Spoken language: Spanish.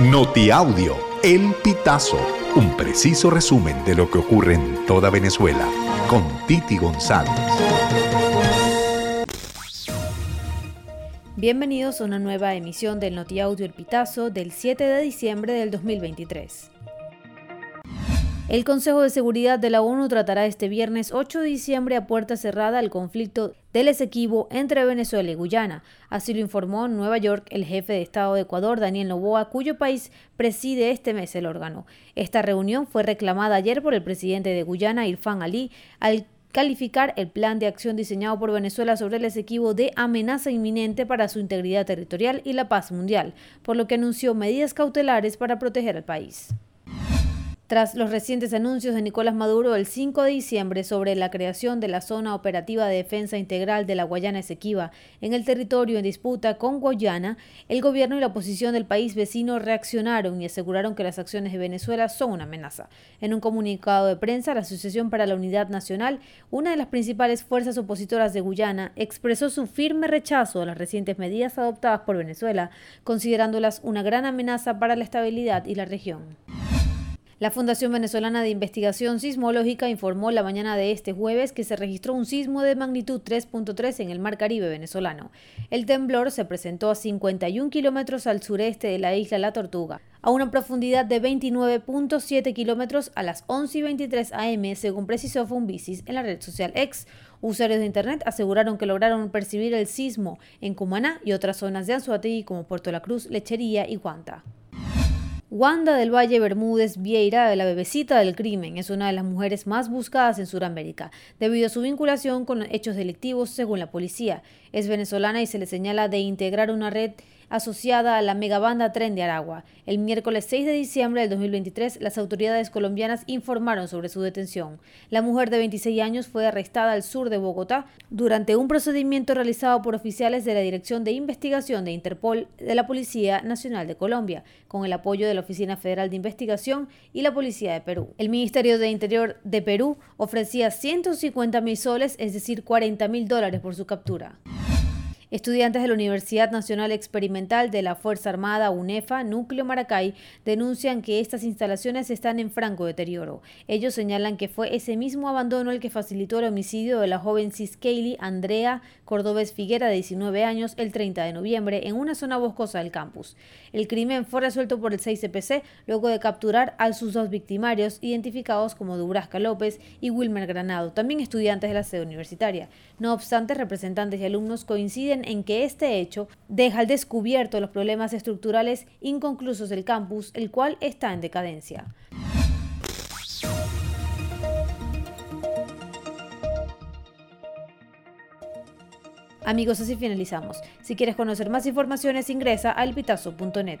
Notiaudio, El Pitazo, un preciso resumen de lo que ocurre en toda Venezuela, con Titi González. Bienvenidos a una nueva emisión del Notiaudio El Pitazo del 7 de diciembre del 2023. El Consejo de Seguridad de la ONU tratará este viernes 8 de diciembre a puerta cerrada el conflicto del Esequibo entre Venezuela y Guyana. Así lo informó en Nueva York el jefe de Estado de Ecuador, Daniel Noboa, cuyo país preside este mes el órgano. Esta reunión fue reclamada ayer por el presidente de Guyana, Irfan Ali, al calificar el plan de acción diseñado por Venezuela sobre el Esequibo de amenaza inminente para su integridad territorial y la paz mundial, por lo que anunció medidas cautelares para proteger al país. Tras los recientes anuncios de Nicolás Maduro el 5 de diciembre sobre la creación de la Zona Operativa de Defensa Integral de la Guayana Esequiba en el territorio en disputa con Guayana, el gobierno y la oposición del país vecino reaccionaron y aseguraron que las acciones de Venezuela son una amenaza. En un comunicado de prensa, la Asociación para la Unidad Nacional, una de las principales fuerzas opositoras de Guyana, expresó su firme rechazo a las recientes medidas adoptadas por Venezuela, considerándolas una gran amenaza para la estabilidad y la región. La Fundación Venezolana de Investigación Sismológica informó la mañana de este jueves que se registró un sismo de magnitud 3.3 en el Mar Caribe venezolano. El temblor se presentó a 51 kilómetros al sureste de la isla La Tortuga, a una profundidad de 29.7 kilómetros a las 11 y 23 am, según precisó Funvisis en la red social X. Usuarios de Internet aseguraron que lograron percibir el sismo en Cumaná y otras zonas de Anzuategui como Puerto La Cruz, Lechería y Guanta. Wanda del Valle Bermúdez Vieira, la bebecita del crimen, es una de las mujeres más buscadas en Sudamérica, debido a su vinculación con hechos delictivos según la policía. Es venezolana y se le señala de integrar una red asociada a la megabanda Tren de Aragua. El miércoles 6 de diciembre del 2023, las autoridades colombianas informaron sobre su detención. La mujer de 26 años fue arrestada al sur de Bogotá durante un procedimiento realizado por oficiales de la Dirección de Investigación de Interpol de la Policía Nacional de Colombia, con el apoyo de la Oficina Federal de Investigación y la Policía de Perú. El Ministerio de Interior de Perú ofrecía 150 mil soles, es decir, 40 mil dólares por su captura. Estudiantes de la Universidad Nacional Experimental de la Fuerza Armada UNEFA, Núcleo Maracay, denuncian que estas instalaciones están en franco deterioro. Ellos señalan que fue ese mismo abandono el que facilitó el homicidio de la joven Cis Andrea Cordobés Figuera, de 19 años, el 30 de noviembre, en una zona boscosa del campus. El crimen fue resuelto por el 6CPC luego de capturar a sus dos victimarios, identificados como Dubrasca López y Wilmer Granado, también estudiantes de la sede universitaria. No obstante, representantes y alumnos coinciden en que este hecho deja al descubierto los problemas estructurales inconclusos del campus, el cual está en decadencia. Amigos, así finalizamos. Si quieres conocer más informaciones, ingresa a elpitazo.net.